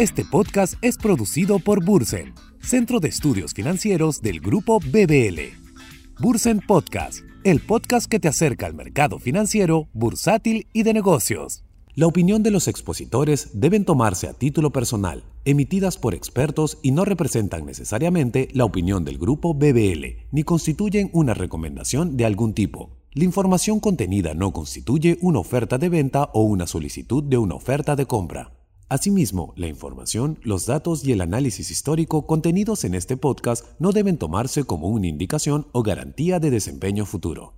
Este podcast es producido por Bursen, Centro de Estudios Financieros del Grupo BBL. Bursen Podcast, el podcast que te acerca al mercado financiero, bursátil y de negocios. La opinión de los expositores deben tomarse a título personal, emitidas por expertos y no representan necesariamente la opinión del grupo BBL, ni constituyen una recomendación de algún tipo. La información contenida no constituye una oferta de venta o una solicitud de una oferta de compra. Asimismo, la información, los datos y el análisis histórico contenidos en este podcast no deben tomarse como una indicación o garantía de desempeño futuro.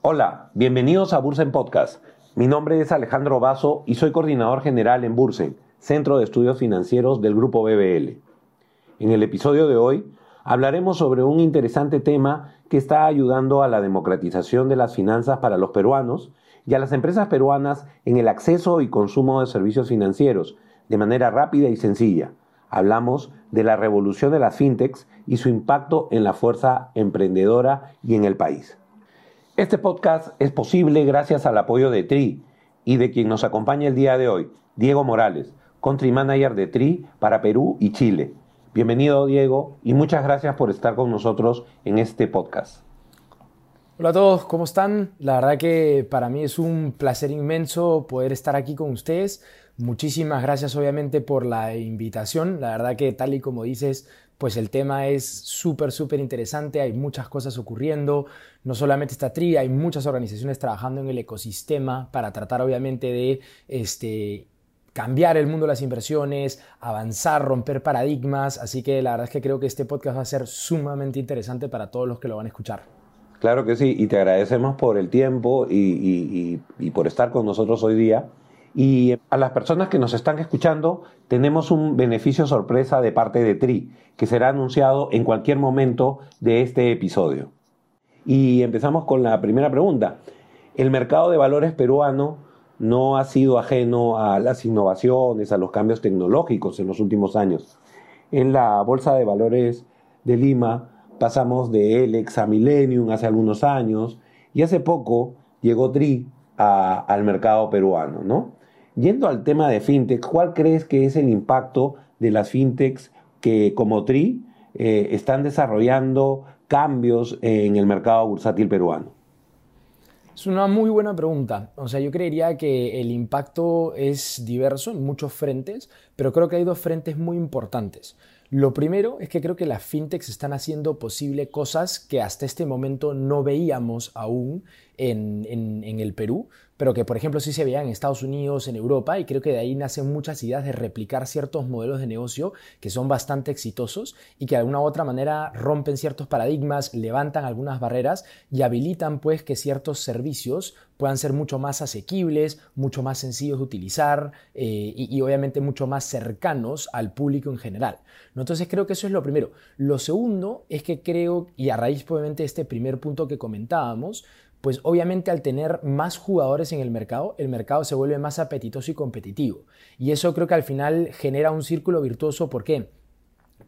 Hola, bienvenidos a Bursen Podcast. Mi nombre es Alejandro Vaso y soy coordinador general en Bursen, Centro de Estudios Financieros del Grupo BBL. En el episodio de hoy hablaremos sobre un interesante tema que está ayudando a la democratización de las finanzas para los peruanos y a las empresas peruanas en el acceso y consumo de servicios financieros de manera rápida y sencilla. Hablamos de la revolución de las fintechs y su impacto en la fuerza emprendedora y en el país. Este podcast es posible gracias al apoyo de TRI y de quien nos acompaña el día de hoy, Diego Morales, Country Manager de TRI para Perú y Chile. Bienvenido Diego y muchas gracias por estar con nosotros en este podcast. Hola a todos, ¿cómo están? La verdad que para mí es un placer inmenso poder estar aquí con ustedes. Muchísimas gracias obviamente por la invitación. La verdad que tal y como dices, pues el tema es súper, súper interesante. Hay muchas cosas ocurriendo. No solamente está TRI, hay muchas organizaciones trabajando en el ecosistema para tratar obviamente de este, cambiar el mundo de las inversiones, avanzar, romper paradigmas. Así que la verdad es que creo que este podcast va a ser sumamente interesante para todos los que lo van a escuchar. Claro que sí, y te agradecemos por el tiempo y, por estar con nosotros hoy día. Y a las personas que nos están escuchando, tenemos un beneficio sorpresa de parte de TRI, que será anunciado en cualquier momento de este episodio. Y empezamos con la primera pregunta. El mercado de valores peruano no ha sido ajeno a las innovaciones, a los cambios tecnológicos en los últimos años. En la Bolsa de Valores de Lima pasamos de Elex a Millennium hace algunos años y hace poco llegó TRI al mercado peruano, ¿no? Yendo al tema de fintech, ¿cuál crees que es el impacto de las fintechs que como TRI eh, están desarrollando cambios en el mercado bursátil peruano? Es una muy buena pregunta. O sea, yo creería que el impacto es diverso en muchos frentes, pero creo que hay dos frentes muy importantes. Lo primero es que creo que las fintechs están haciendo posible cosas que hasta este momento no veíamos aún en, en el Perú pero que por ejemplo sí se veía en Estados Unidos, en Europa, y creo que de ahí nacen muchas ideas de replicar ciertos modelos de negocio que son bastante exitosos y que de alguna u otra manera rompen ciertos paradigmas, levantan algunas barreras y habilitan pues que ciertos servicios puedan ser mucho más asequibles, mucho más sencillos de utilizar eh, y, obviamente mucho más cercanos al público en general. Entonces creo que eso es lo primero. Lo segundo es que creo, y a raíz obviamente de este primer punto que comentábamos, pues obviamente al tener más jugadores en el mercado, el mercado se vuelve más apetitoso y competitivo. Y eso creo que al final genera un círculo virtuoso. ¿Por qué?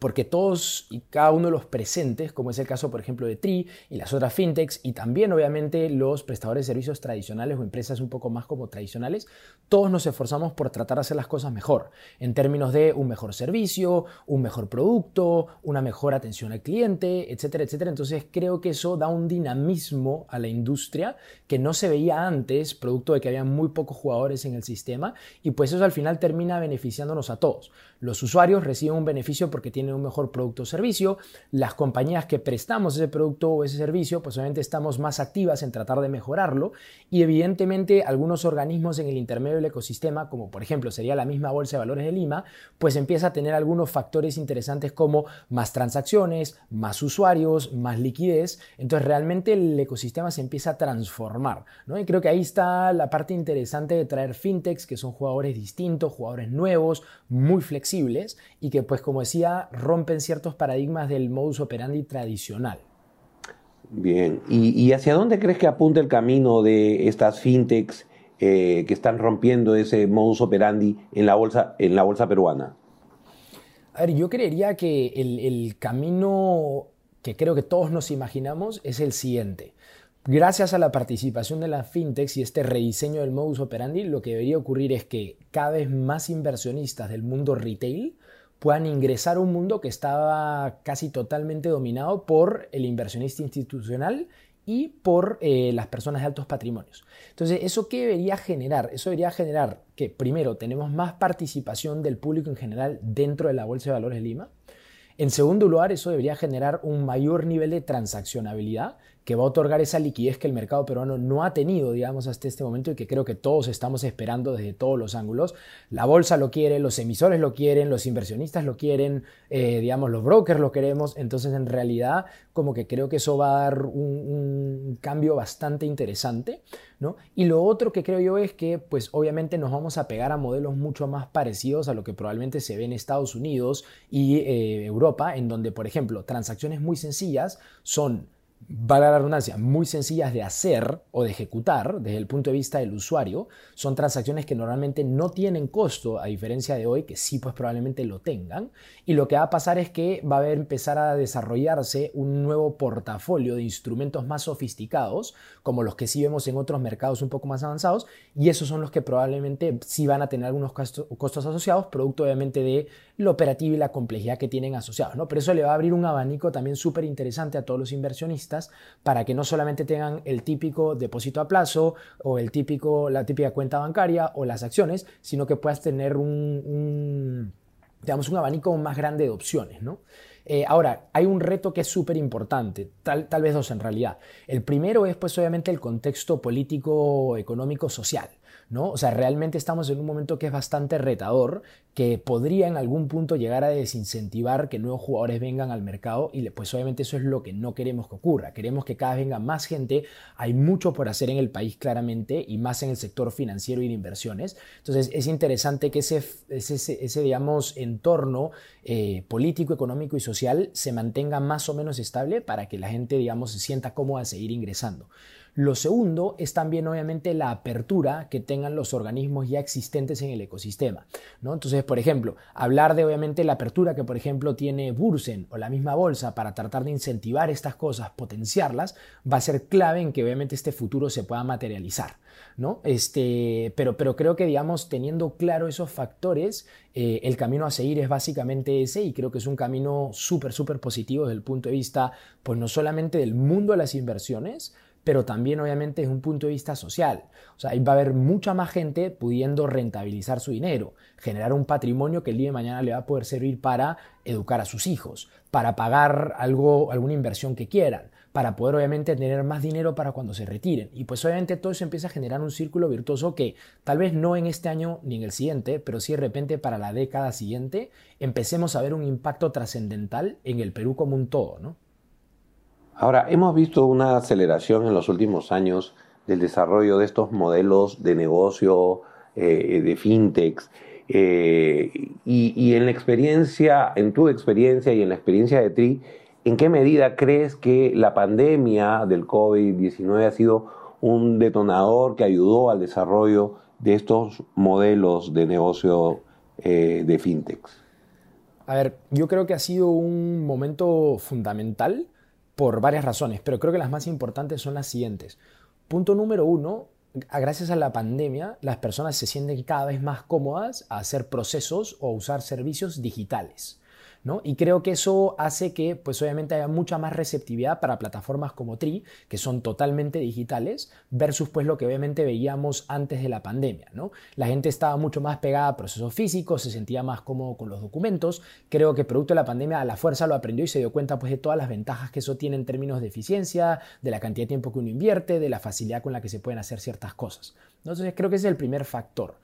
Porque todos y cada uno de los presentes, como es el caso por ejemplo de Tri y las otras fintechs y también obviamente los prestadores de servicios tradicionales o empresas un poco más como tradicionales, todos nos esforzamos por tratar de hacer las cosas mejor, en términos de un mejor servicio, un mejor producto, una mejor atención al cliente, etcétera, etcétera. Entonces creo que eso da un dinamismo a la industria que no se veía antes, producto de que había muy pocos jugadores en el sistema y pues eso al final termina beneficiándonos a todos. Los usuarios reciben un beneficio porque tienen un mejor producto o servicio. Las compañías que prestamos ese producto o ese servicio, pues obviamente estamos más activas en tratar de mejorarlo. Y evidentemente algunos organismos en el intermedio del ecosistema, como por ejemplo sería la misma Bolsa de Valores de Lima, pues empieza a tener algunos factores interesantes como más transacciones, más usuarios, más liquidez. Entonces realmente el ecosistema se empieza a transformar. ¿no? Y creo que ahí está la parte interesante de traer fintechs, que son jugadores distintos, jugadores nuevos, muy flexibles y que, pues como decía, rompen ciertos paradigmas del modus operandi tradicional. Bien, ¿y, hacia dónde crees que apunta el camino de estas fintechs eh, que están rompiendo ese modus operandi en la bolsa, en la bolsa peruana? A ver, yo creería que el, el camino que creo que todos nos imaginamos es el siguiente. Gracias a la participación de las fintechs y este rediseño del modus operandi, lo que debería ocurrir es que cada vez más inversionistas del mundo retail puedan ingresar a un mundo que estaba casi totalmente dominado por el inversionista institucional y por eh, las personas de altos patrimonios. Entonces, ¿eso qué debería generar? Eso debería generar que, primero, tenemos más participación del público en general dentro de la Bolsa de Valores de Lima. En segundo lugar, eso debería generar un mayor nivel de transaccionabilidad que va a otorgar esa liquidez que el mercado peruano no ha tenido, digamos, hasta este momento y que creo que todos estamos esperando desde todos los ángulos. La bolsa lo quiere, los emisores lo quieren, los inversionistas lo quieren, eh, digamos, los brokers lo queremos. Entonces, en realidad, como que creo que eso va a dar un, cambio bastante interesante, ¿no? Y lo otro que creo yo es que, pues, obviamente nos vamos a pegar a modelos mucho más parecidos a lo que probablemente se ve en Estados Unidos y eh, Europa, en donde, por ejemplo, transacciones muy sencillas son valga la redundancia, muy sencillas de hacer o de ejecutar desde el punto de vista del usuario, son transacciones que normalmente no tienen costo, a diferencia de hoy, que sí pues probablemente lo tengan. Y lo que va a pasar es que va a empezar a desarrollarse un nuevo portafolio de instrumentos más sofisticados, como los que sí vemos en otros mercados un poco más avanzados, y esos son los que probablemente sí van a tener algunos costos asociados, producto obviamente de la operativa y la complejidad que tienen asociados. ¿no? Pero eso le va a abrir un abanico también súper interesante a todos los inversionistas para que no solamente tengan el típico depósito a plazo o el típico, la típica cuenta bancaria o las acciones, sino que puedas tener un, digamos, un abanico más grande de opciones. ¿no? Eh, ahora, hay un reto que es súper importante, tal, tal vez dos en realidad. El primero es pues obviamente el contexto político, económico, social. ¿no? O sea, realmente estamos en un momento que es bastante retador, que podría en algún punto llegar a desincentivar que nuevos jugadores vengan al mercado y pues obviamente eso es lo que no queremos que ocurra. Queremos que cada vez venga más gente, hay mucho por hacer en el país claramente y más en el sector financiero y de inversiones. Entonces es interesante que ese, ese, digamos, entorno eh, político, económico y social se mantenga más o menos estable para que la gente, digamos, se sienta cómoda de seguir ingresando. Lo segundo es también obviamente la apertura que tengan los organismos ya existentes en el ecosistema. ¿no? Entonces, por ejemplo, hablar de obviamente la apertura que por ejemplo tiene Bursen o la misma bolsa para tratar de incentivar estas cosas, potenciarlas, va a ser clave en que obviamente este futuro se pueda materializar. ¿no? Este, pero, pero creo que, digamos, teniendo claro esos factores, eh, el camino a seguir es básicamente ese y creo que es un camino súper, súper positivo desde el punto de vista, pues no solamente del mundo de las inversiones, pero también obviamente desde un punto de vista social. O sea, ahí va a haber mucha más gente pudiendo rentabilizar su dinero, generar un patrimonio que el día de mañana le va a poder servir para educar a sus hijos, para pagar algo, alguna inversión que quieran, para poder obviamente tener más dinero para cuando se retiren. Y pues obviamente todo eso empieza a generar un círculo virtuoso que tal vez no en este año ni en el siguiente, pero sí de repente para la década siguiente empecemos a ver un impacto trascendental en el Perú como un todo, ¿no? Ahora, hemos visto una aceleración en los últimos años del desarrollo de estos modelos de negocio, eh, de fintechs, eh, y, en la experiencia, en tu experiencia y en la experiencia de TRI, ¿en qué medida crees que la pandemia del COVID-19 ha sido un detonador que ayudó al desarrollo de estos modelos de negocio eh, de fintechs? A ver, yo creo que ha sido un momento fundamental por varias razones, pero creo que las más importantes son las siguientes. Punto número uno, gracias a la pandemia, las personas se sienten cada vez más cómodas a hacer procesos o usar servicios digitales. Y creo que eso hace que, pues obviamente, haya mucha más receptividad para plataformas como Tri, que son totalmente digitales, versus pues lo que obviamente veíamos antes de la pandemia, ¿no? La gente estaba mucho más pegada a procesos físicos, se sentía más cómodo con los documentos. Creo que producto de la pandemia a la fuerza lo aprendió y se dio cuenta pues de todas las ventajas que eso tiene en términos de eficiencia, de la cantidad de tiempo que uno invierte, de la facilidad con la que se pueden hacer ciertas cosas. Entonces creo que ese es el primer factor.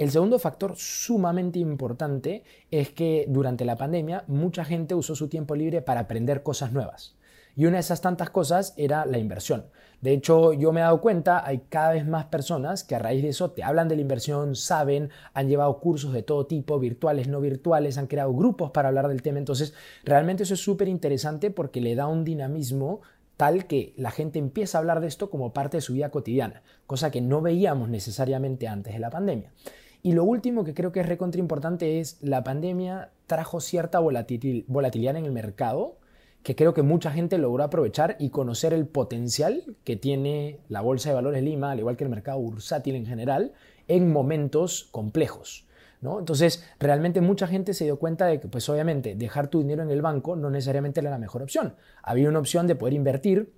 El segundo factor sumamente importante es que durante la pandemia mucha gente usó su tiempo libre para aprender cosas nuevas. Y una de esas tantas cosas era la inversión. De hecho, yo me he dado cuenta, hay cada vez más personas que a raíz de eso te hablan de la inversión, saben, han llevado cursos de todo tipo, virtuales, no virtuales, han creado grupos para hablar del tema. Entonces, realmente eso es súper interesante porque le da un dinamismo tal que la gente empieza a hablar de esto como parte de su vida cotidiana, cosa que no veíamos necesariamente antes de la pandemia. Y lo último que creo que es recontra importante es la pandemia trajo cierta volatilidad en el mercado que creo que mucha gente logró aprovechar y conocer el potencial que tiene la Bolsa de Valores Lima, al igual que el mercado bursátil en general, en momentos complejos. ¿No? Entonces, realmente mucha gente se dio cuenta de que, pues obviamente, dejar tu dinero en el banco no necesariamente era la mejor opción. Había una opción de poder invertir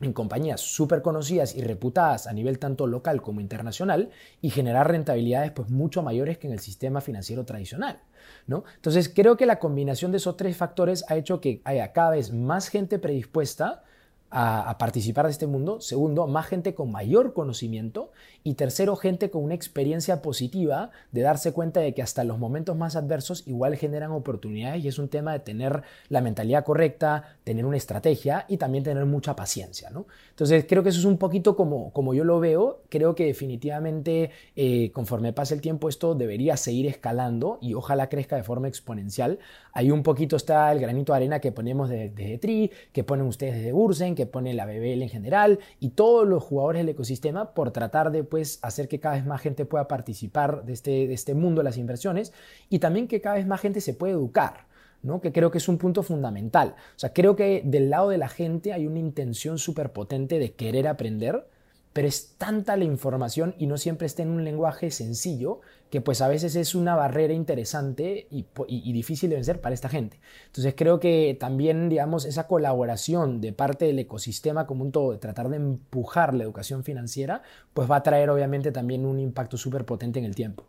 en compañías súper conocidas y reputadas a nivel tanto local como internacional y generar rentabilidades pues mucho mayores que en el sistema financiero tradicional. ¿no? Entonces creo que la combinación de esos tres factores ha hecho que haya cada vez más gente predispuesta a, participar de este mundo. Segundo, más gente con mayor conocimiento. Y tercero, gente con una experiencia positiva de darse cuenta de que hasta los momentos más adversos igual generan oportunidades y es un tema de tener la mentalidad correcta, tener una estrategia y también tener mucha paciencia. ¿no? Entonces, creo que eso es un poquito como, como yo lo veo. Creo que definitivamente eh, conforme pase el tiempo esto debería seguir escalando y ojalá crezca de forma exponencial. Ahí un poquito está el granito de arena que ponemos desde de, TRI, que ponen ustedes desde Bursen, que pone la BBL en general y todos los jugadores del ecosistema por tratar de pues, hacer que cada vez más gente pueda participar de este, de este mundo de las inversiones y también que cada vez más gente se pueda educar. ¿no? que creo que es un punto fundamental. O sea, creo que del lado de la gente hay una intención súper potente de querer aprender, pero es tanta la información y no siempre está en un lenguaje sencillo que pues a veces es una barrera interesante y, difícil de vencer para esta gente. Entonces creo que también, digamos, esa colaboración de parte del ecosistema como un todo, de tratar de empujar la educación financiera, pues va a traer obviamente también un impacto súper potente en el tiempo.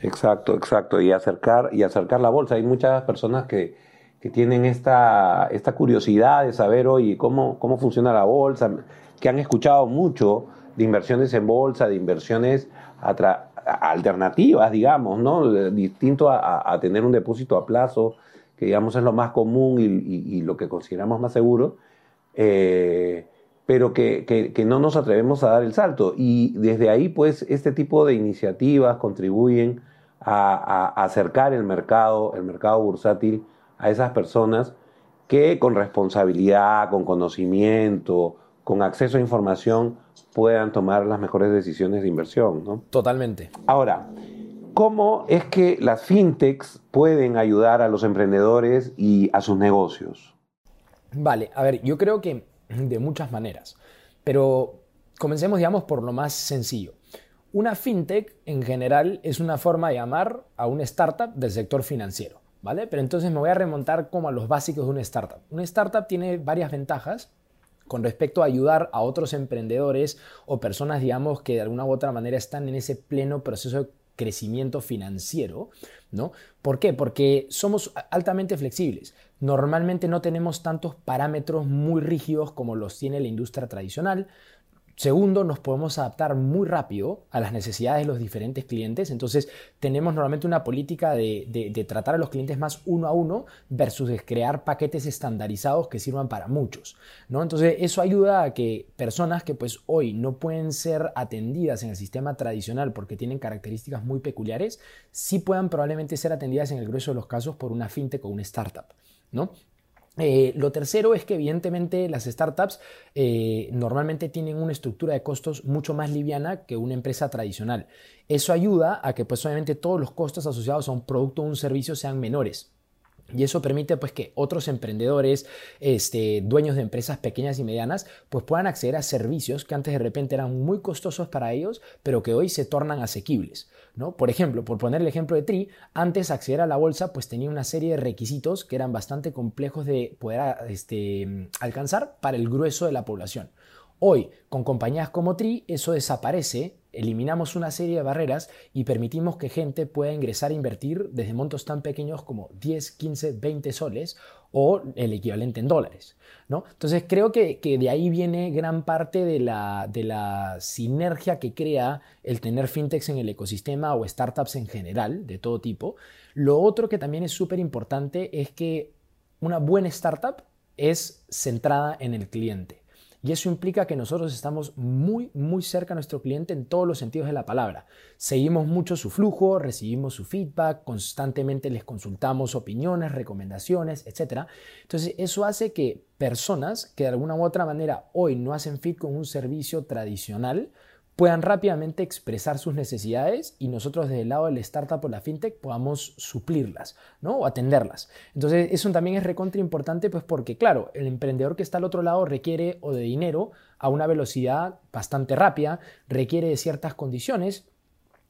Exacto, exacto, y acercar, y acercar la bolsa. Hay muchas personas que, que tienen esta, esta curiosidad de saber, oye, cómo, cómo funciona la bolsa que han escuchado mucho de inversiones en bolsa, de inversiones alternativas, digamos, ¿no? Distinto a, tener un depósito a plazo, que digamos es lo más común y, lo que consideramos más seguro, eh, pero que, no nos atrevemos a dar el salto. Y desde ahí, pues, este tipo de iniciativas contribuyen a, a acercar el mercado, el mercado bursátil, a esas personas que con responsabilidad, con conocimiento, con acceso a información puedan tomar las mejores decisiones de inversión. ¿no? Totalmente. Ahora, ¿cómo es que las fintechs pueden ayudar a los emprendedores y a sus negocios? Vale, a ver, yo creo que de muchas maneras, pero comencemos, digamos, por lo más sencillo. Una fintech en general es una forma de llamar a una startup del sector financiero, ¿vale? Pero entonces me voy a remontar como a los básicos de una startup. Una startup tiene varias ventajas con respecto a ayudar a otros emprendedores o personas, digamos, que de alguna u otra manera están en ese pleno proceso de crecimiento financiero, ¿no? ¿Por qué? Porque somos altamente flexibles. Normalmente no tenemos tantos parámetros muy rígidos como los tiene la industria tradicional. Segundo, nos podemos adaptar muy rápido a las necesidades de los diferentes clientes. Entonces, tenemos normalmente una política de, tratar a los clientes más uno a uno versus crear paquetes estandarizados que sirvan para muchos. ¿no? Entonces, eso ayuda a que personas que pues hoy no pueden ser atendidas en el sistema tradicional porque tienen características muy peculiares, sí puedan probablemente ser atendidas en el grueso de los casos por una fintech o una startup. ¿no? Eh, lo tercero es que evidentemente las startups eh, normalmente tienen una estructura de costos mucho más liviana que una empresa tradicional. Eso ayuda a que pues obviamente todos los costos asociados a un producto o un servicio sean menores. Y eso permite pues que otros emprendedores, este, dueños de empresas pequeñas y medianas, pues puedan acceder a servicios que antes de repente eran muy costosos para ellos, pero que hoy se tornan asequibles. Por ejemplo, por poner el ejemplo de Tri, antes acceder a la bolsa pues tenía una serie de requisitos que eran bastante complejos de poder este, alcanzar para el grueso de la población. Hoy, con compañías como Tri, eso desaparece, eliminamos una serie de barreras y permitimos que gente pueda ingresar a invertir desde montos tan pequeños como 10, 15, 20 soles o el equivalente en dólares. ¿no? Entonces creo que, de ahí viene gran parte de la, de la sinergia que crea el tener fintechs en el ecosistema o startups en general, de todo tipo. Lo otro que también es súper importante es que una buena startup es centrada en el cliente. Y eso implica que nosotros estamos muy, muy cerca a nuestro cliente en todos los sentidos de la palabra. Seguimos mucho su flujo, recibimos su feedback, constantemente les consultamos opiniones, recomendaciones, etc. Entonces, eso hace que personas que de alguna u otra manera hoy no hacen fit con un servicio tradicional, puedan rápidamente expresar sus necesidades y nosotros desde el lado del startup o la fintech podamos suplirlas ¿no? o atenderlas. Entonces eso también es recontra importante pues porque claro, el emprendedor que está al otro lado requiere o de dinero a una velocidad bastante rápida, requiere de ciertas condiciones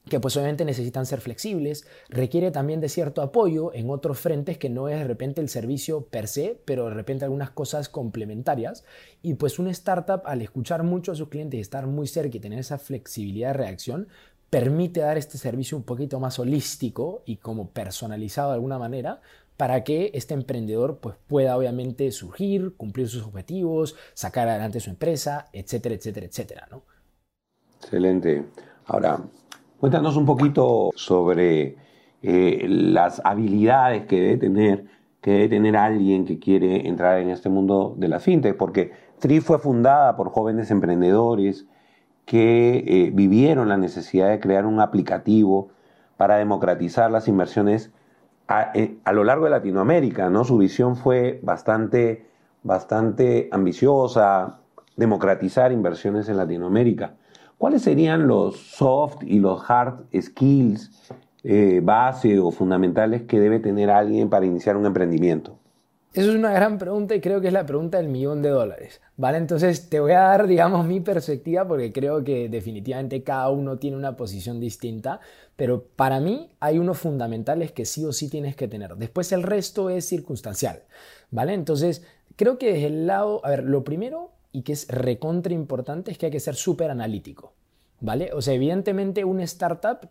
que pues obviamente necesitan ser flexibles, requiere también de cierto apoyo en otros frentes que no es de repente el servicio per se, pero de repente algunas cosas complementarias. Y pues una startup al escuchar mucho a sus clientes y estar muy cerca y tener esa flexibilidad de reacción, permite dar este servicio un poquito más holístico y como personalizado de alguna manera para que este emprendedor pues, pueda obviamente surgir, cumplir sus objetivos, sacar adelante su empresa, etcétera, etcétera, etcétera. ¿no? Excelente. Ahora, Cuéntanos un poquito sobre eh, las habilidades que debe tener que debe tener alguien que quiere entrar en este mundo de la fintech, porque TRI fue fundada por jóvenes emprendedores que eh, vivieron la necesidad de crear un aplicativo para democratizar las inversiones a, eh, a, lo largo de Latinoamérica, ¿no? Su visión fue bastante, bastante ambiciosa, democratizar inversiones en Latinoamérica. ¿Cuáles serían los soft y los hard skills eh, base o fundamentales que debe tener alguien para iniciar un emprendimiento? Eso es una gran pregunta y creo que es la pregunta del millón de dólares, ¿vale? Entonces te voy a dar, digamos, mi perspectiva porque creo que definitivamente cada uno tiene una posición distinta, pero para mí hay unos fundamentales que sí o sí tienes que tener. Después el resto es circunstancial, ¿vale? Entonces creo que desde el lado, a ver, lo primero y que es recontra importante es que hay que ser súper analítico, ¿vale? O sea, evidentemente una startup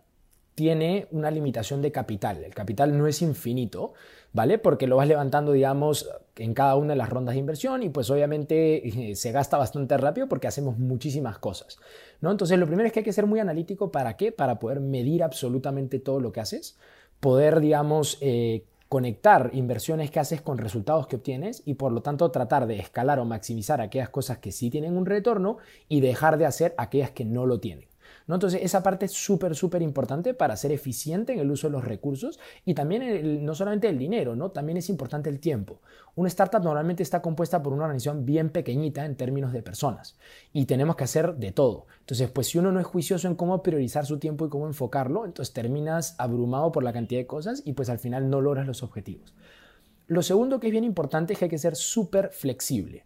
tiene una limitación de capital. El capital no es infinito, ¿vale? Porque lo vas levantando, digamos, en cada una de las rondas de inversión y pues obviamente eh, se gasta bastante rápido porque hacemos muchísimas cosas, ¿no? Entonces lo primero es que hay que ser muy analítico. ¿Para qué? Para poder medir absolutamente todo lo que haces, poder, digamos, eh, conectar inversiones que haces con resultados que obtienes y por lo tanto tratar de escalar o maximizar aquellas cosas que sí tienen un retorno y dejar de hacer aquellas que no lo tienen. ¿No? Entonces, esa parte es súper, súper importante para ser eficiente en el uso de los recursos y también no solamente el dinero, ¿no? también es importante el tiempo. Una startup normalmente está compuesta por una organización bien pequeñita en términos de personas y tenemos que hacer de todo. Entonces, pues si uno no es juicioso en cómo priorizar su tiempo y cómo enfocarlo, entonces terminas abrumado por la cantidad de cosas y pues al final no logras los objetivos. Lo segundo que es bien importante es que hay que ser súper flexible.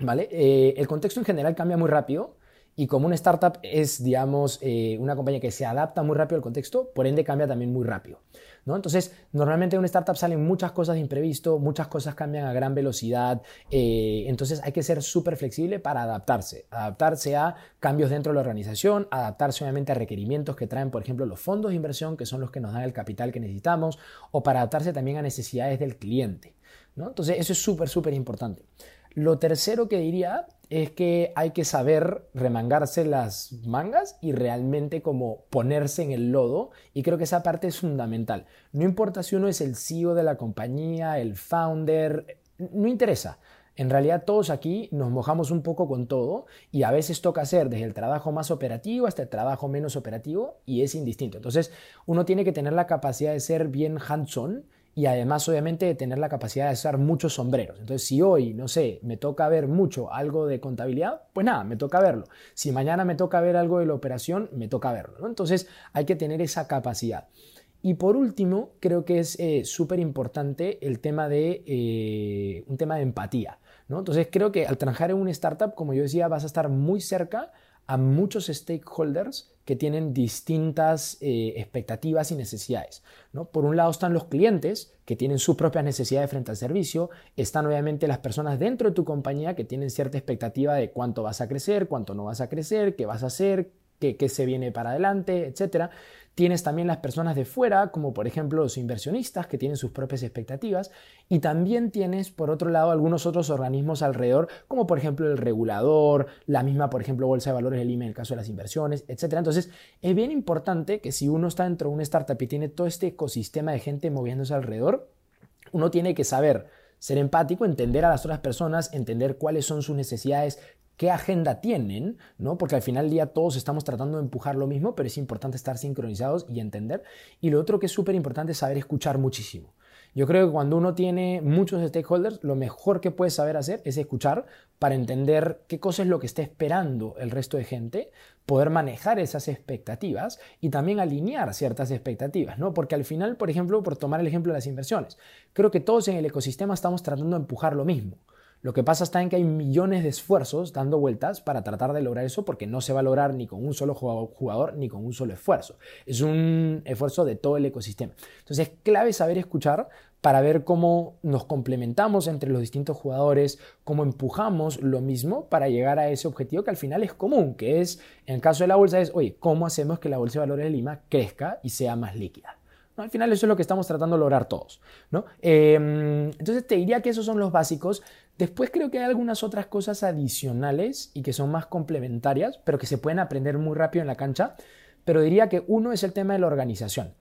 ¿Vale? Eh, el contexto en general cambia muy rápido y como una startup es, digamos, eh, una compañía que se adapta muy rápido al contexto, por ende cambia también muy rápido. ¿no? Entonces, normalmente en una startup salen muchas cosas de imprevisto, muchas cosas cambian a gran velocidad, eh, entonces hay que ser súper flexible para adaptarse, adaptarse a cambios dentro de la organización, adaptarse obviamente a requerimientos que traen, por ejemplo, los fondos de inversión, que son los que nos dan el capital que necesitamos, o para adaptarse también a necesidades del cliente. ¿no? Entonces, eso es súper, súper importante. Lo tercero que diría es que hay que saber remangarse las mangas y realmente como ponerse en el lodo y creo que esa parte es fundamental. No importa si uno es el CEO de la compañía, el founder, no interesa. En realidad todos aquí nos mojamos un poco con todo y a veces toca hacer desde el trabajo más operativo hasta el trabajo menos operativo y es indistinto. Entonces uno tiene que tener la capacidad de ser bien hands-on y además obviamente de tener la capacidad de usar muchos sombreros. Entonces, si hoy, no sé, me toca ver mucho algo de contabilidad, pues nada, me toca verlo. Si mañana me toca ver algo de la operación, me toca verlo. Entonces, hay que tener esa capacidad. Y por último, creo que es eh, súper importante el tema de eh, un tema de empatía. ¿no? Entonces, creo que al trabajar en una startup, como yo decía, vas a estar muy cerca a muchos stakeholders que tienen distintas eh, expectativas y necesidades. ¿no? Por un lado están los clientes que tienen sus propias necesidades frente al servicio, están obviamente las personas dentro de tu compañía que tienen cierta expectativa de cuánto vas a crecer, cuánto no vas a crecer, qué vas a hacer, qué, qué se viene para adelante, etc. Tienes también las personas de fuera, como por ejemplo los inversionistas, que tienen sus propias expectativas. Y también tienes, por otro lado, algunos otros organismos alrededor, como por ejemplo el regulador, la misma, por ejemplo, Bolsa de Valores del IME en el caso de las inversiones, etc. Entonces, es bien importante que si uno está dentro de una startup y tiene todo este ecosistema de gente moviéndose alrededor, uno tiene que saber ser empático, entender a las otras personas, entender cuáles son sus necesidades, qué agenda tienen, ¿no? Porque al final del día todos estamos tratando de empujar lo mismo, pero es importante estar sincronizados y entender. Y lo otro que es súper importante es saber escuchar muchísimo. Yo creo que cuando uno tiene muchos stakeholders, lo mejor que puedes saber hacer es escuchar para entender qué cosa es lo que está esperando el resto de gente, poder manejar esas expectativas y también alinear ciertas expectativas, ¿no? Porque al final, por ejemplo, por tomar el ejemplo de las inversiones, creo que todos en el ecosistema estamos tratando de empujar lo mismo. Lo que pasa está en que hay millones de esfuerzos dando vueltas para tratar de lograr eso porque no se va a lograr ni con un solo jugador ni con un solo esfuerzo. Es un esfuerzo de todo el ecosistema. Entonces es clave saber escuchar para ver cómo nos complementamos entre los distintos jugadores, cómo empujamos lo mismo para llegar a ese objetivo que al final es común, que es, en el caso de la bolsa, es, oye, ¿cómo hacemos que la Bolsa de Valores de Lima crezca y sea más líquida? Al final eso es lo que estamos tratando de lograr todos. ¿no? Em, entonces te diría que esos son los básicos. Después creo que hay algunas otras cosas adicionales y que son más complementarias, pero que se pueden aprender muy rápido en la cancha. Pero diría que uno es el tema de la organización.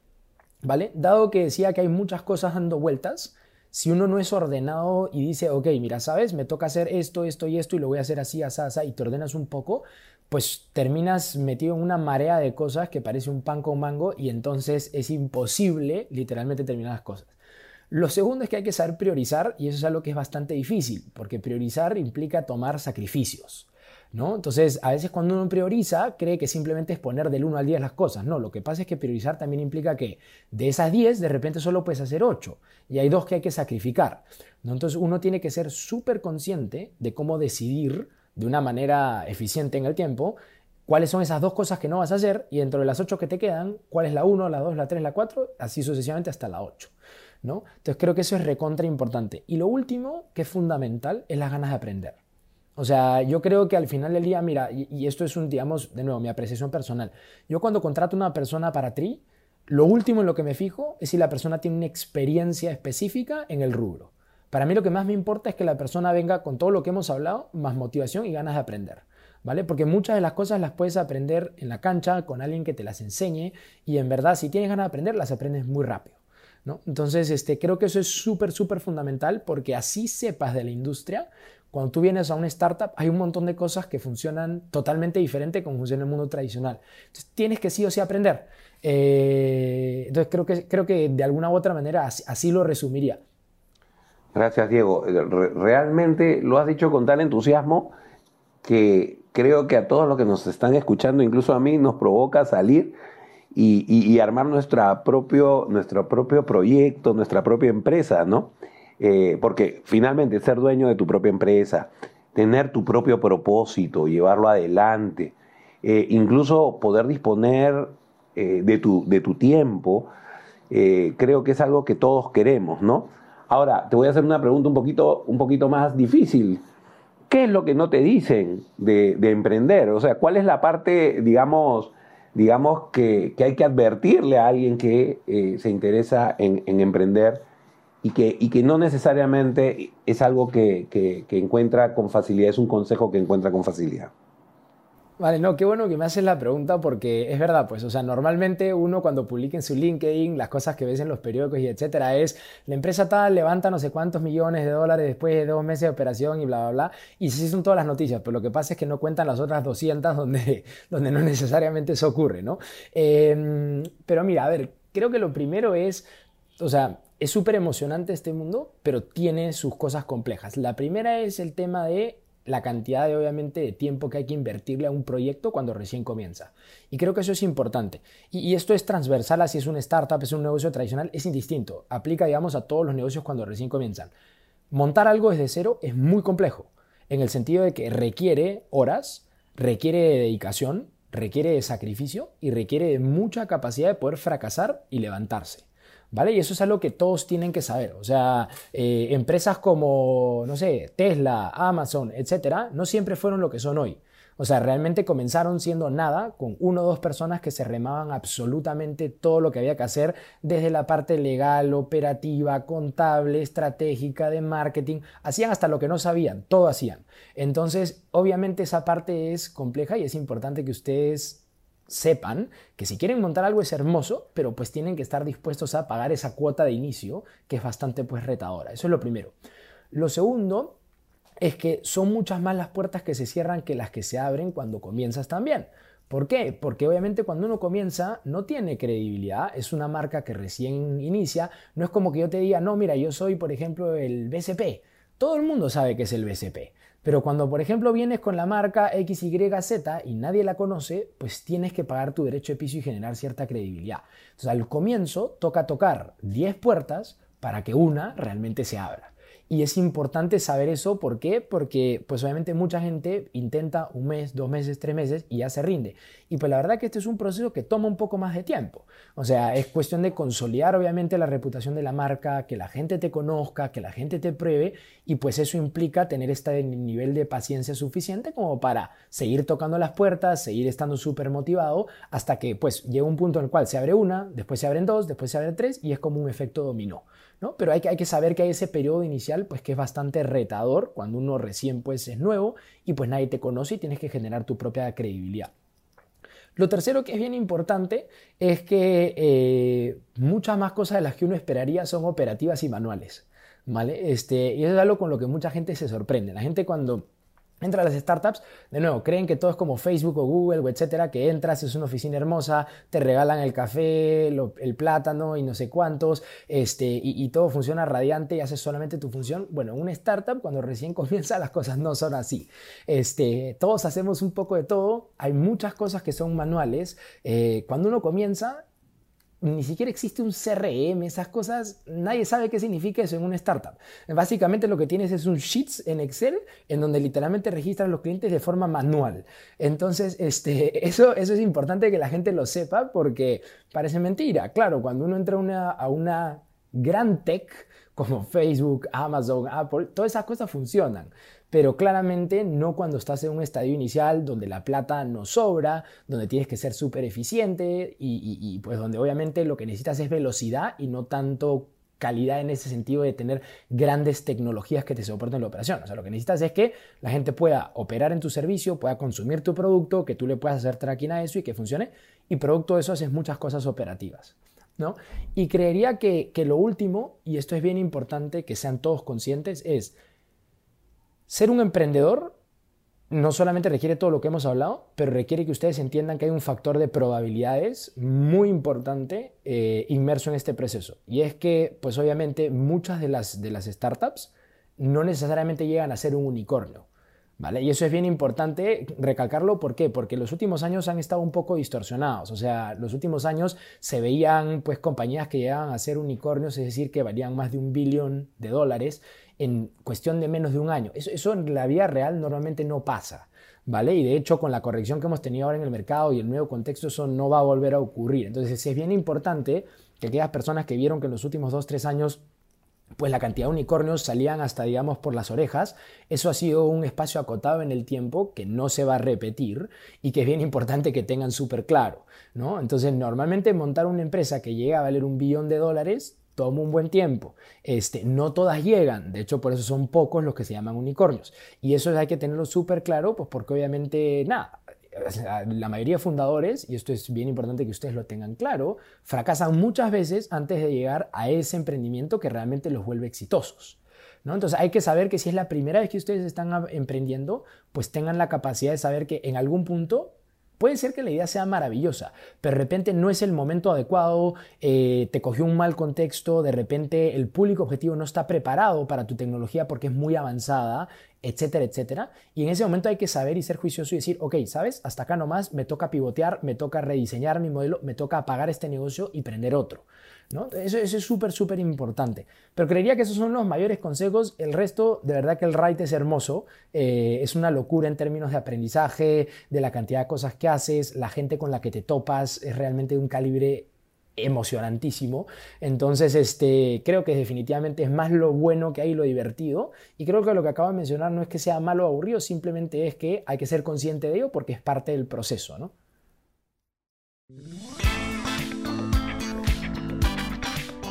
¿Vale? Dado que decía que hay muchas cosas dando vueltas, si uno no es ordenado y dice, ok, mira, sabes, me toca hacer esto, esto y esto y lo voy a hacer así, así, así, y te ordenas un poco, pues terminas metido en una marea de cosas que parece un pan con mango y entonces es imposible literalmente terminar las cosas. Lo segundo es que hay que saber priorizar y eso es algo que es bastante difícil, porque priorizar implica tomar sacrificios. ¿No? Entonces, a veces cuando uno prioriza, cree que simplemente es poner del 1 al 10 las cosas. No, lo que pasa es que priorizar también implica que de esas 10, de repente solo puedes hacer 8 y hay dos que hay que sacrificar. ¿no? Entonces, uno tiene que ser súper consciente de cómo decidir de una manera eficiente en el tiempo, cuáles son esas dos cosas que no vas a hacer y dentro de las ocho que te quedan, cuál es la 1, la 2, la 3, la 4, así sucesivamente hasta la 8. ¿No? Entonces creo que eso es recontra importante. Y lo último, que es fundamental, es las ganas de aprender. O sea, yo creo que al final del día, mira, y, esto es un, digamos, de nuevo, mi apreciación personal. Yo cuando contrato una persona para TRI, lo último en lo que me fijo es si la persona tiene una experiencia específica en el rubro. Para mí lo que más me importa es que la persona venga con todo lo que hemos hablado, más motivación y ganas de aprender. ¿Vale? Porque muchas de las cosas las puedes aprender en la cancha con alguien que te las enseñe y en verdad si tienes ganas de aprender las aprendes muy rápido. Entonces este, creo que eso es súper, súper fundamental porque así sepas de la industria. Cuando tú vienes a una startup hay un montón de cosas que funcionan totalmente diferente como funciona el mundo tradicional. Entonces tienes que sí o sí aprender. Eh, entonces creo que, creo que de alguna u otra manera así lo resumiría. Gracias, Diego. Eh, realmente lo has dicho con tal entusiasmo que creo que a todos los que nos están escuchando, incluso a mí, nos provoca salir y, armar nuestra propio, nuestro propio proyecto, nuestra propia empresa, ¿no? Eh, porque finalmente ser dueño de tu propia empresa, tener tu propio propósito, llevarlo adelante, eh, incluso poder disponer de, tu, de tu tiempo, creo que es algo que todos queremos, ¿no? Ahora, te voy a hacer una pregunta un poquito, un poquito más difícil. ¿Qué es lo que no te dicen de, emprender? O sea, ¿cuál es la parte, digamos, digamos que, hay que advertirle a alguien que eh, se interesa en, emprender y que, y que, no necesariamente es algo que, que encuentra con facilidad, es un consejo que encuentra con facilidad? Vale, no, qué bueno que me haces la pregunta porque es verdad, pues, o sea, normalmente uno cuando publica en su LinkedIn las cosas que ves en los periódicos y etcétera es la empresa tal levanta no sé cuántos millones de dólares después de dos meses de operación y bla, bla, bla, y sí son todas las noticias, pero lo que pasa es que no cuentan las otras 200 donde, donde no necesariamente eso ocurre, ¿no? Em, pero mira, a ver, creo que lo primero es, o sea, es súper emocionante este mundo, pero tiene sus cosas complejas. La primera es el tema de la cantidad de, obviamente, de tiempo que hay que invertirle a un proyecto cuando recién comienza. Y creo que eso es importante. Y, esto es transversal, así es una startup, es un negocio tradicional, es indistinto. Aplica, digamos, a todos los negocios cuando recién comienzan. Montar algo desde cero es muy complejo, en el sentido de que requiere horas, requiere dedicación, requiere sacrificio y requiere de mucha capacidad de poder fracasar y levantarse. ¿Vale? Y eso es algo que todos tienen que saber. O sea, eh, empresas como, no sé, Tesla, Amazon, etcétera, no siempre fueron lo que son hoy. O sea, realmente comenzaron siendo nada, con uno o dos personas que se remaban absolutamente todo lo que había que hacer, desde la parte legal, operativa, contable, estratégica, de marketing, hacían hasta lo que no sabían, todo hacían. Entonces, obviamente esa parte es compleja y es importante que ustedes sepan que si quieren montar algo es hermoso, pero pues tienen que estar dispuestos a pagar esa cuota de inicio que es bastante pues retadora. Eso es lo primero. Lo segundo es que son muchas más las puertas que se cierran que las que se abren cuando comienzas también. ¿Por qué? Porque obviamente cuando uno comienza no tiene credibilidad, es una marca que recién inicia, no es como que yo te diga, no, mira, yo soy por ejemplo el BCP, todo el mundo sabe que es el BCP. Pero cuando, por ejemplo, vienes con la marca XYZ y nadie la conoce, pues tienes que pagar tu derecho de piso y generar cierta credibilidad. Entonces, al comienzo toca tocar 10 puertas para que una realmente se abra. Y es importante saber eso, ¿por qué? Porque pues obviamente mucha gente intenta un mes, dos meses, tres meses y ya se rinde. Y pues la verdad que este es un proceso que toma un poco más de tiempo. O sea, es cuestión de consolidar obviamente la reputación de la marca, que la gente te conozca, que la gente te pruebe y pues eso implica tener este nivel de paciencia suficiente como para seguir tocando las puertas, seguir estando súper motivado hasta que pues llega un punto en el cual se abre una, después se abren dos, después se abren tres y es como un efecto dominó. Pero hay que, hay que saber que hay ese periodo inicial pues que es bastante retador cuando uno recién pues es nuevo y pues nadie te conoce y tienes que generar tu propia credibilidad. Lo tercero que es bien importante es que eh, muchas más cosas de las que uno esperaría son operativas y manuales. ¿vale? Este, y eso es algo con lo que mucha gente se sorprende. La gente cuando Entra las startups, de nuevo, creen que todo es como Facebook o Google o etcétera, que entras, es una oficina hermosa, te regalan el café, el plátano y no sé cuántos, este, y, todo funciona radiante y haces solamente tu función. Bueno, en una startup, cuando recién comienza, las cosas no son así. Este, todos hacemos un poco de todo, hay muchas cosas que son manuales. Eh, cuando uno comienza, ni siquiera existe un CRM, esas cosas, nadie sabe qué significa eso en una startup. Básicamente lo que tienes es un Sheets en Excel en donde literalmente registras los clientes de forma manual. Entonces, este, eso, eso es importante que la gente lo sepa porque parece mentira. Claro, cuando uno entra a una gran tech como Facebook, Amazon, Apple, todas esas cosas funcionan pero claramente no cuando estás en un estadio inicial donde la plata no sobra, donde tienes que ser súper eficiente y, pues donde obviamente lo que necesitas es velocidad y no tanto calidad en ese sentido de tener grandes tecnologías que te soporten la operación. O sea, lo que necesitas es que la gente pueda operar en tu servicio, pueda consumir tu producto, que tú le puedas hacer tracking a eso y que funcione. Y producto de eso haces muchas cosas operativas. ¿no? Y creería que, que lo último, y esto es bien importante que sean todos conscientes, es ser un emprendedor no solamente requiere todo lo que hemos hablado, pero requiere que ustedes entiendan que hay un factor de probabilidades muy importante eh, inmerso en este proceso. Y es que, pues obviamente, muchas de las, de las startups no necesariamente llegan a ser un unicornio. ¿Vale? Y eso es bien importante recalcarlo, ¿por qué? Porque los últimos años han estado un poco distorsionados, o sea, los últimos años se veían pues compañías que llegaban a ser unicornios, es decir, que valían más de un billón de dólares, en cuestión de menos de un año. Eso, en la vida real normalmente no pasa. ¿Vale? Y de hecho, con la corrección que hemos tenido ahora en el mercado y el nuevo contexto, eso no va a volver a ocurrir. Entonces, es bien importante que aquellas personas que vieron que en los últimos 2-3 años pues la cantidad de unicornios salían hasta, digamos, por las orejas. Eso ha sido un espacio acotado en el tiempo que no se va a repetir y que es bien importante que tengan súper claro, ¿no? Entonces, normalmente montar una empresa que llega a valer un billón de dólares toma un buen tiempo. Este, no todas llegan, de hecho por eso son pocos los que se llaman unicornios. Y eso hay que tenerlo súper claro, pues porque obviamente, nada, la mayoría de fundadores, y esto es bien importante que ustedes lo tengan claro, fracasan muchas veces antes de llegar a ese emprendimiento que realmente los vuelve exitosos. ¿No? Entonces hay que saber que si es la primera vez que ustedes están emprendiendo, pues tengan la capacidad de saber que en algún punto Puede ser que la idea sea maravillosa, pero de repente no es el momento adecuado, eh, te cogió un mal contexto, de repente el público objetivo no está preparado para tu tecnología porque es muy avanzada, etcétera, etcétera. Y en ese momento hay que saber y ser juicioso y decir, ok, ¿sabes? Hasta acá nomás me toca pivotear, me toca rediseñar mi modelo, me toca apagar este negocio y prender otro. ¿No? Eso, es súper, súper importante. Pero creería que esos son los mayores consejos. El resto, de verdad que el ride es hermoso. Eh, es una locura en términos de aprendizaje, de la cantidad de cosas que haces, la gente con la que te topas es realmente un calibre emocionantísimo. Entonces, este, creo que definitivamente es más lo bueno que hay lo divertido. Y creo que lo que acabo de mencionar no es que sea malo o aburrido, simplemente es que hay que ser consciente de ello porque es parte del proceso, ¿no?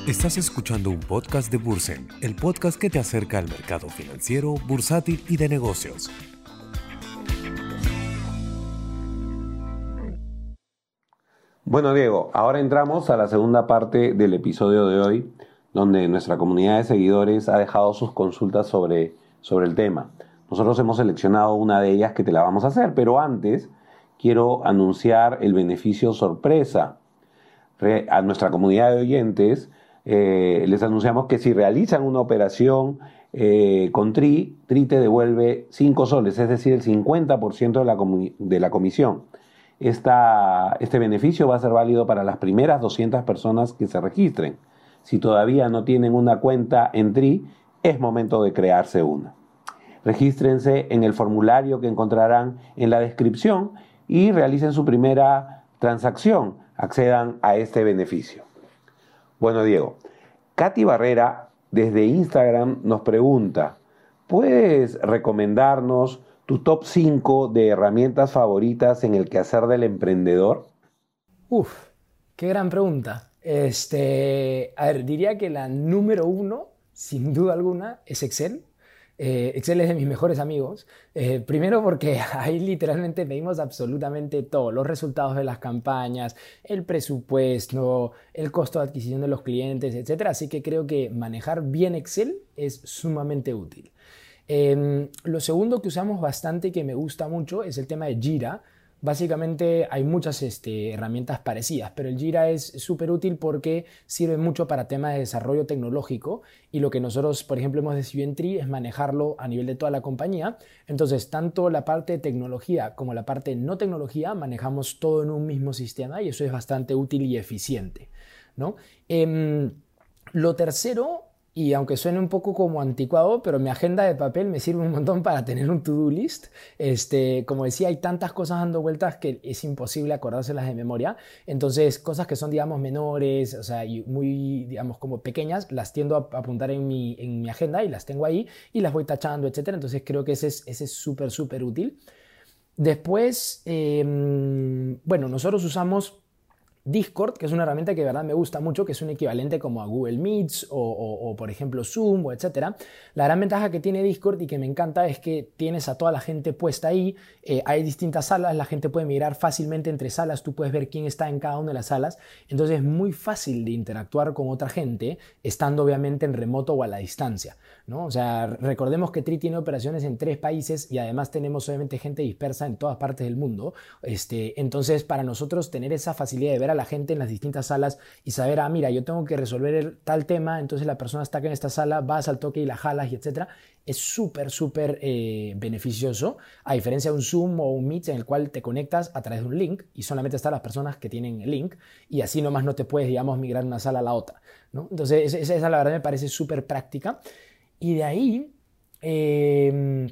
Estás escuchando un podcast de Bursen, el podcast que te acerca al mercado financiero, bursátil y de negocios. Bueno, Diego, ahora entramos a la segunda parte del episodio de hoy, donde nuestra comunidad de seguidores ha dejado sus consultas sobre, sobre el tema. Nosotros hemos seleccionado una de ellas que te la vamos a hacer, pero antes quiero anunciar el beneficio sorpresa. a nuestra comunidad de oyentes eh, les anunciamos que si realizan una operación eh, con TRI, TRI te devuelve 5 soles, es decir, el 50% de la, de la comisión. este beneficio va a ser válido para las primeras 200 personas que se registren. Si todavía no tienen una cuenta en TRI, es momento de crearse una. Regístrense en el formulario que encontrarán en la descripción y realicen su primera transacción. Accedan a este beneficio. Bueno, Diego, Katy Barrera desde Instagram nos pregunta, ¿puedes recomendarnos tu top 5 de herramientas favoritas en el quehacer del emprendedor? Uf, qué gran pregunta. Este, a ver, diría que la número uno, sin duda alguna, es Excel. Eh, Excel es de mis mejores amigos. Eh, primero porque ahí literalmente pedimos absolutamente todo, los resultados de las campañas, el presupuesto, el costo de adquisición de los clientes, etc. Así que creo que manejar bien Excel es sumamente útil. Em, lo segundo que usamos bastante y que me gusta mucho es el tema de Jira. Básicamente hay muchas este, herramientas parecidas, pero el Jira es súper útil porque sirve mucho para temas de desarrollo tecnológico y lo que nosotros, por ejemplo, hemos decidido en Tri es manejarlo a nivel de toda la compañía. Entonces, tanto la parte de tecnología como la parte no tecnología manejamos todo en un mismo sistema y eso es bastante útil y eficiente. ¿no? Em, lo tercero y aunque suene un poco como anticuado, pero mi agenda de papel me sirve un montón para tener un to-do list. Este, como decía, hay tantas cosas dando vueltas que es imposible acordárselas de memoria. Entonces, cosas que son, digamos, menores, o sea, muy, digamos, como pequeñas, las tiendo a apuntar en mi, en mi agenda y las tengo ahí y las voy tachando, etc. Entonces, creo que ese es ese súper, súper útil. Después, em, bueno, nosotros usamos Discord, que es una herramienta que de verdad me gusta mucho, que es un equivalente como a Google Meets o, por ejemplo Zoom o etcétera. La gran ventaja que tiene Discord y que me encanta es que tienes a toda la gente puesta ahí, eh, hay distintas salas, la gente puede mirar fácilmente entre salas, tú puedes ver quién está en cada una de las salas, entonces es muy fácil de interactuar con otra gente, estando obviamente en remoto o a la distancia. ¿No? O sea, recordemos que Tri tiene operaciones en tres países y además tenemos obviamente gente dispersa en todas partes del mundo. Este, entonces, para nosotros tener esa facilidad de ver a la gente en las distintas salas y saber, ah, mira, yo tengo que resolver tal tema, entonces la persona está acá en esta sala, vas al toque y la jalas y etcétera, es súper, súper eh, beneficioso, a diferencia de un Zoom o un Meet en el cual te conectas a través de un link y solamente están las personas que tienen el link y así nomás no te puedes, digamos, migrar de una sala a la otra. ¿no? Entonces, esa, esa la verdad me parece súper práctica. Y de ahí, em,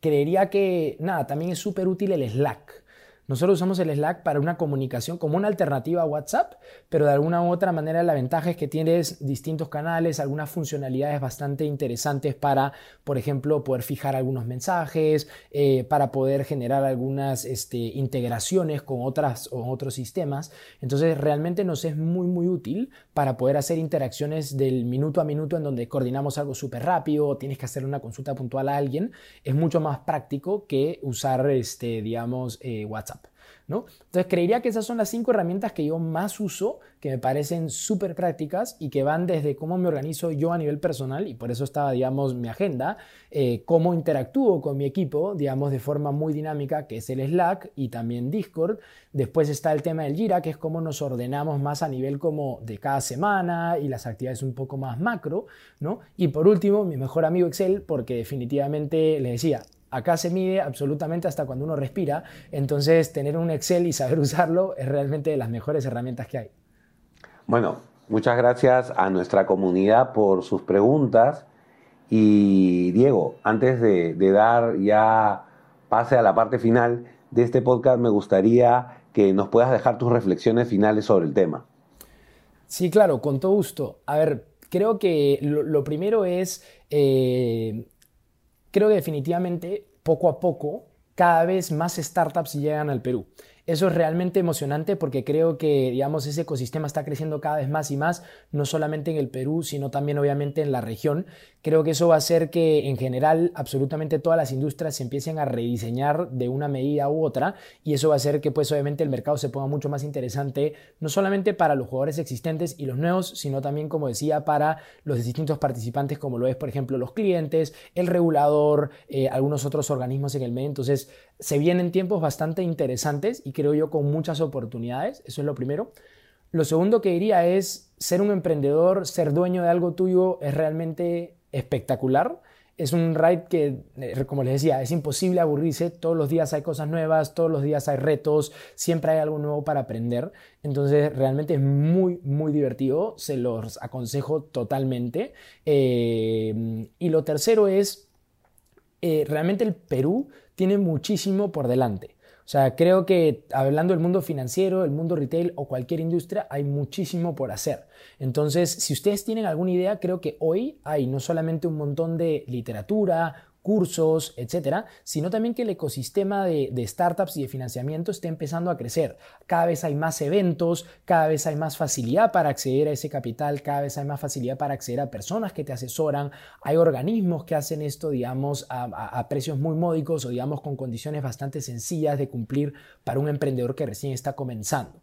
creería que, nada, también es súper útil el Slack. Nosotros usamos el Slack para una comunicación como una alternativa a WhatsApp, pero de alguna u otra manera la ventaja es que tienes distintos canales, algunas funcionalidades bastante interesantes para, por ejemplo, poder fijar algunos mensajes, eh, para poder generar algunas este, integraciones con, otras, o otros sistemas. Entonces realmente nos es muy, muy útil para poder hacer interacciones del minuto a minuto en donde coordinamos algo súper rápido, tienes que hacer una consulta puntual a alguien. Es mucho más práctico que usar, este, digamos, eh, WhatsApp. Entonces creería que esas son las cinco herramientas que yo más uso, que me parecen súper prácticas y que van desde cómo me organizo yo a nivel personal, y por eso estaba, digamos, mi agenda, eh, cómo interactúo con mi equipo, digamos, de forma muy dinámica, que es el Slack y también Discord. Después está el tema del Jira, que es cómo nos ordenamos más a nivel como de cada semana y las actividades un poco más macro, ¿no? Y por último, mi mejor amigo Excel, porque definitivamente, le decía, Acá se mide absolutamente hasta cuando uno respira, entonces tener un Excel y saber usarlo es realmente de las mejores herramientas que hay. Bueno, muchas gracias a nuestra comunidad por sus preguntas. Y Diego, antes de, dar ya pase a la parte final de este podcast, me gustaría que nos puedas dejar tus reflexiones finales sobre el tema. Sí, claro, con todo gusto. A ver, creo que lo, primero es eh, creo que definitivamente poco a poco cada vez más startups llegan al Perú. Eso es realmente emocionante porque creo que, digamos, ese ecosistema está creciendo cada vez más y más, no solamente en el Perú, sino también obviamente en la región. Creo que eso va a hacer que en general absolutamente todas las industrias se empiecen a rediseñar de una medida u otra y eso va a hacer que pues obviamente el mercado se ponga mucho más interesante, no solamente para los jugadores existentes y los nuevos, sino también, como decía, para los distintos participantes como lo es, por ejemplo, los clientes, el regulador, eh, algunos otros organismos en el medio. Entonces, se vienen tiempos bastante interesantes y creo yo con muchas oportunidades, eso es lo primero. Lo segundo que diría es ser un emprendedor, ser dueño de algo tuyo es realmente espectacular. Es un ride que, eh, como les decía, es imposible aburrirse. Todos los días hay cosas nuevas, todos los días hay retos, siempre hay algo nuevo para aprender. Entonces, realmente es muy, muy divertido. Se los aconsejo totalmente. Eh, y lo tercero es, eh, realmente el Perú tiene muchísimo por delante. O sea, creo que hablando del mundo financiero, el mundo retail o cualquier industria, hay muchísimo por hacer. Entonces, si ustedes tienen alguna idea, creo que hoy hay no solamente un montón de literatura, cursos, etcétera, sino también que el ecosistema de, startups y de financiamiento esté empezando a crecer. Cada vez hay más eventos, cada vez hay más facilidad para acceder a ese capital, cada vez hay más facilidad para acceder a personas que te asesoran. Hay organismos que hacen esto, digamos, a precios muy módicos o, digamos, con condiciones bastante sencillas de cumplir para un emprendedor que recién está comenzando.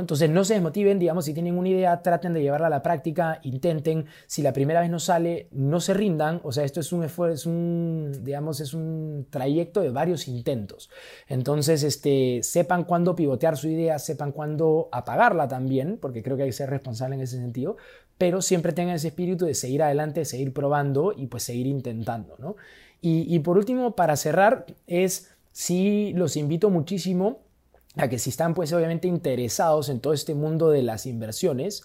Entonces no se desmotiven, digamos, si tienen una idea, traten de llevarla a la práctica, intenten, si la primera vez no sale, no se rindan, o sea, esto es un esfuerzo, es un, digamos, es un trayecto de varios intentos. Entonces, este, sepan cuándo pivotear su idea, sepan cuándo apagarla también, porque creo que hay que ser responsable en ese sentido, pero siempre tengan ese espíritu de seguir adelante, seguir probando y pues seguir intentando, ¿no? Y, y por último, para cerrar, es, sí, los invito muchísimo a que si están pues obviamente interesados en todo este mundo de las inversiones,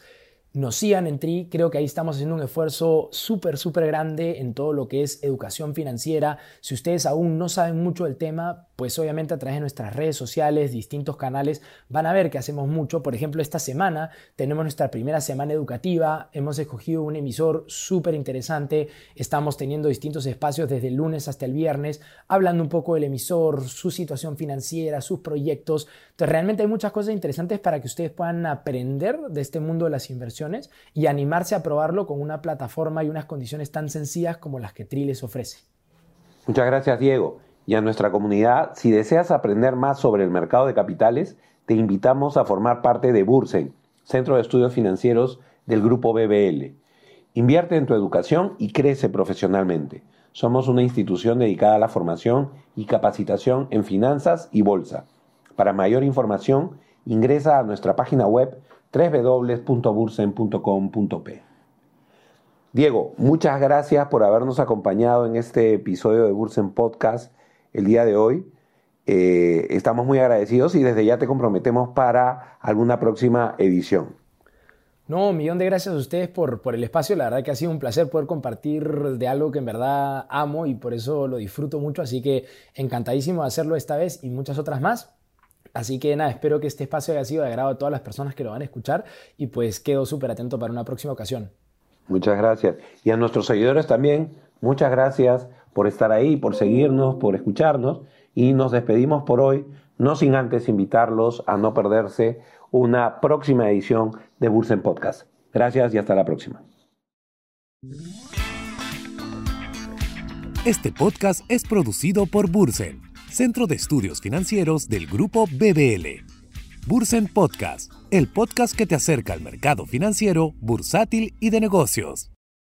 nos sigan en TRI. Creo que ahí estamos haciendo un esfuerzo súper, súper grande en todo lo que es educación financiera. Si ustedes aún no saben mucho del tema, pues obviamente a través de nuestras redes sociales, distintos canales, van a ver que hacemos mucho. Por ejemplo, esta semana tenemos nuestra primera semana educativa, hemos escogido un emisor súper interesante, estamos teniendo distintos espacios desde el lunes hasta el viernes, hablando un poco del emisor, su situación financiera, sus proyectos. Entonces, realmente hay muchas cosas interesantes para que ustedes puedan aprender de este mundo de las y animarse a probarlo con una plataforma y unas condiciones tan sencillas como las que Tri les ofrece. Muchas gracias, Diego y a nuestra comunidad, si deseas aprender más sobre el mercado de capitales, te invitamos a formar parte de Bursen, Centro de Estudios Financieros del Grupo BBL. Invierte en tu educación y crece profesionalmente. Somos una institución dedicada a la formación y capacitación en finanzas y bolsa. Para mayor información, ingresa a nuestra página web www.bursen.com.p. Diego, muchas gracias por habernos acompañado en este episodio de Bursen Podcast el día de hoy. Eh, estamos muy agradecidos y desde ya te comprometemos para alguna próxima edición. No, un millón de gracias a ustedes por, por el espacio. La verdad que ha sido un placer poder compartir de algo que en verdad amo y por eso lo disfruto mucho. Así que encantadísimo de hacerlo esta vez y muchas otras más. Así que nada, espero que este espacio haya sido de agrado a todas las personas que lo van a escuchar y pues quedo súper atento para una próxima ocasión. Muchas gracias. Y a nuestros seguidores también, muchas gracias por estar ahí, por seguirnos, por escucharnos y nos despedimos por hoy, no sin antes invitarlos a no perderse una próxima edición de Bursen Podcast. Gracias y hasta la próxima. Este podcast es producido por Bursen, Centro de Estudios Financieros del Grupo BBL. Bursen Podcast, el podcast que te acerca al mercado financiero, bursátil y de negocios.